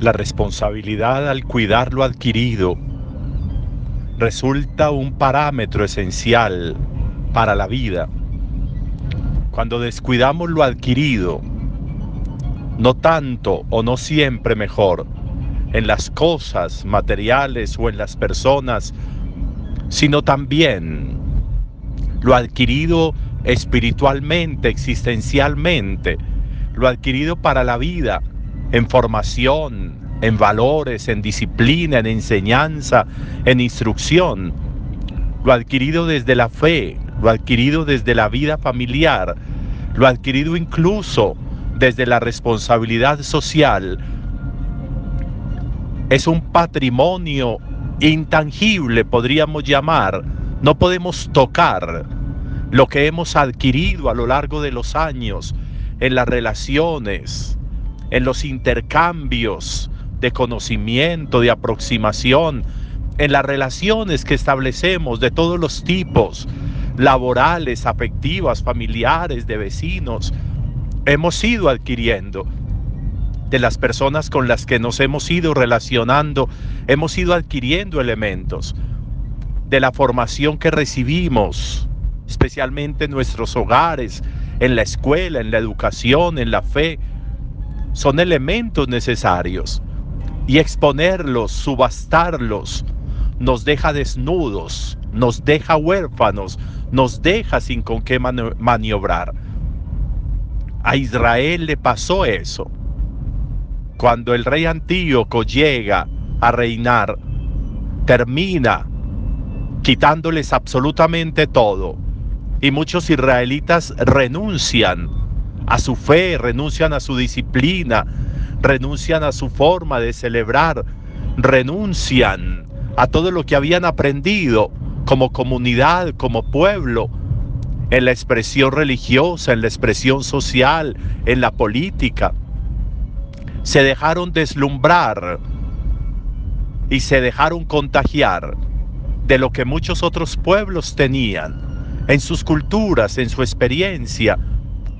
La responsabilidad al cuidar lo adquirido resulta un parámetro esencial para la vida. Cuando descuidamos lo adquirido, no tanto o no siempre mejor, en las cosas materiales o en las personas, sino también lo adquirido espiritualmente, existencialmente, lo adquirido para la vida, en formación, en valores, en disciplina, en enseñanza, en instrucción. Lo adquirido desde la fe, lo adquirido desde la vida familiar, lo adquirido incluso desde la responsabilidad social. Es un patrimonio intangible, podríamos llamar. No podemos tocar lo que hemos adquirido a lo largo de los años en las relaciones, en los intercambios de conocimiento, de aproximación, en las relaciones que establecemos de todos los tipos, laborales, afectivas, familiares, de vecinos, hemos ido adquiriendo. De las personas con las que nos hemos ido relacionando, hemos ido adquiriendo elementos de la formación que recibimos, especialmente en nuestros hogares, en la escuela, en la educación, en la fe, son elementos necesarios. Y exponerlos, subastarlos, nos deja desnudos, nos deja huérfanos, nos deja sin con qué maniobrar. A Israel le pasó eso. Cuando el rey Antíoco llega a reinar, termina quitándoles absolutamente todo y muchos israelitas renuncian a su fe, renuncian a su disciplina, renuncian a su forma de celebrar, renuncian a todo lo que habían aprendido como comunidad, como pueblo, en la expresión religiosa, en la expresión social, en la política. Se dejaron deslumbrar y se dejaron contagiar de lo que muchos otros pueblos tenían en sus culturas, en su experiencia,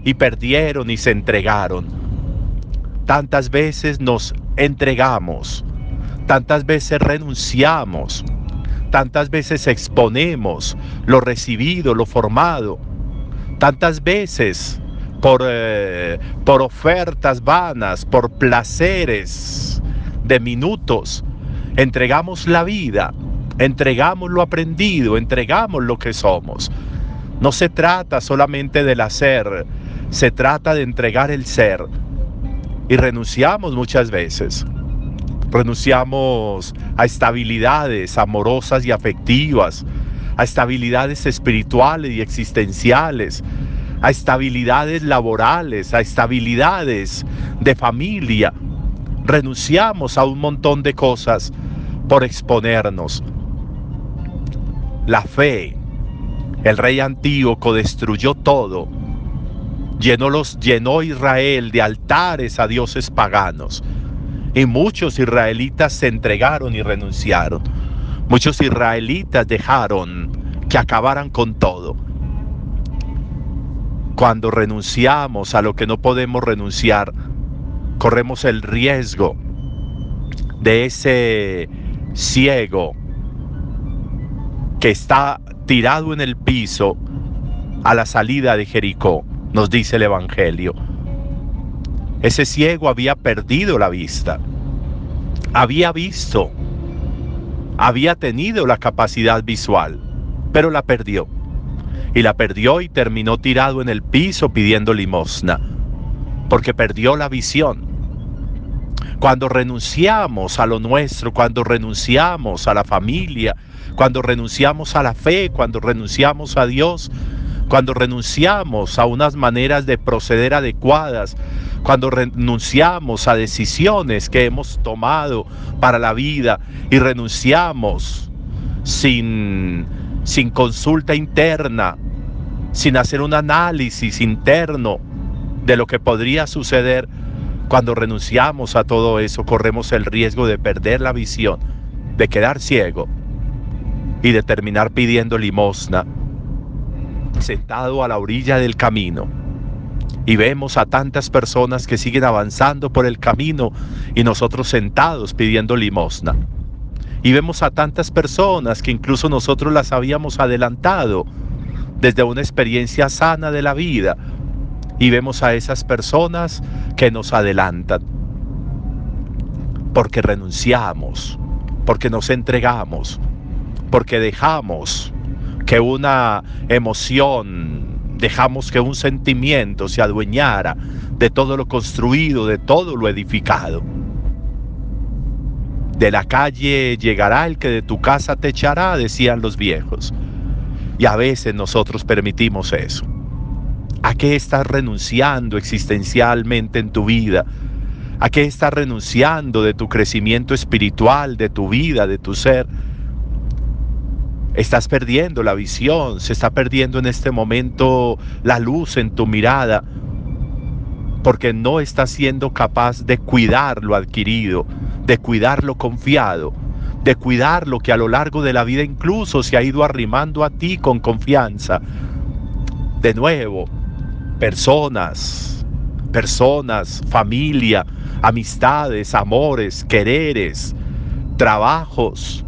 y perdieron y se entregaron. Tantas veces nos entregamos, tantas veces renunciamos, tantas veces exponemos lo recibido, lo formado, tantas veces por, eh, por ofertas vanas, por placeres de minutos, entregamos la vida, entregamos lo aprendido, entregamos lo que somos. No se trata solamente del hacer, se trata de entregar el ser. Y renunciamos muchas veces. Renunciamos a estabilidades amorosas y afectivas, a estabilidades espirituales y existenciales, a estabilidades laborales, a estabilidades de familia. Renunciamos a un montón de cosas por exponernos. La fe, el rey Antíoco destruyó todo. Llenó, los, llenó Israel de altares a dioses paganos. Y muchos israelitas se entregaron y renunciaron. Muchos israelitas dejaron que acabaran con todo. Cuando renunciamos a lo que no podemos renunciar, corremos el riesgo de ese ciego que está tirado en el piso a la salida de Jericó, nos dice el Evangelio. Ese ciego había perdido la vista, había visto, había tenido la capacidad visual, pero la perdió. Y la perdió y terminó tirado en el piso pidiendo limosna, porque perdió la visión. Cuando renunciamos a lo nuestro, cuando renunciamos a la familia, cuando renunciamos a la fe, cuando renunciamos a Dios, cuando renunciamos a unas maneras de proceder adecuadas, cuando renunciamos a decisiones que hemos tomado para la vida y renunciamos sin, sin consulta interna, sin hacer un análisis interno de lo que podría suceder, cuando renunciamos a todo eso corremos el riesgo de perder la visión, de quedar ciego y de terminar pidiendo limosna sentado a la orilla del camino, Y vemos a tantas personas que siguen avanzando por el camino y nosotros sentados pidiendo limosna. Y vemos a tantas personas que incluso nosotros las habíamos adelantado desde una experiencia sana de la vida. Y vemos a esas personas que nos adelantan. Porque renunciamos, porque nos entregamos, porque dejamos que una emoción dejamos que un sentimiento se adueñara de todo lo construido, de todo lo edificado. De la calle llegará el que de tu casa te echará, decían los viejos. Y a veces nosotros permitimos eso. ¿A qué estás renunciando existencialmente en tu vida? ¿A qué estás renunciando de tu crecimiento espiritual, de tu vida, de tu ser? Estás perdiendo la visión, se está perdiendo en este momento la luz en tu mirada, porque no estás siendo capaz de cuidar lo adquirido, de cuidar lo confiado, de cuidar lo que a lo largo de la vida incluso se ha ido arrimando a ti con confianza. De nuevo, personas, personas, familia, amistades, amores, quereres, trabajos,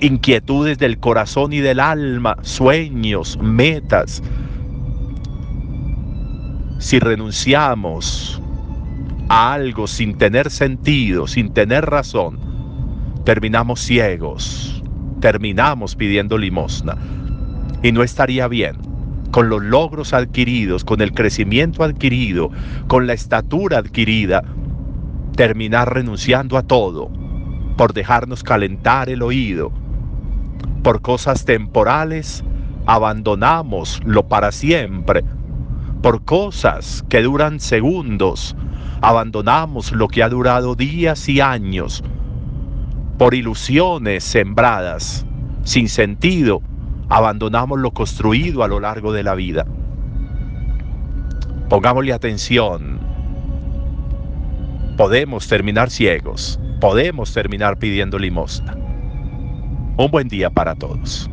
inquietudes del corazón y del alma, sueños, metas. Si renunciamos a algo sin tener sentido, sin tener razón, terminamos ciegos, terminamos pidiendo limosna. Y no estaría bien con los logros adquiridos, con el crecimiento adquirido, con la estatura adquirida, terminar renunciando a todo por dejarnos calentar el oído, por cosas temporales, abandonamos lo para siempre. Por cosas que duran segundos, abandonamos lo que ha durado días y años. Por ilusiones sembradas, sin sentido, abandonamos lo construido a lo largo de la vida. Pongámosle atención. Podemos terminar ciegos, podemos terminar pidiendo limosna. Un buen día para todos.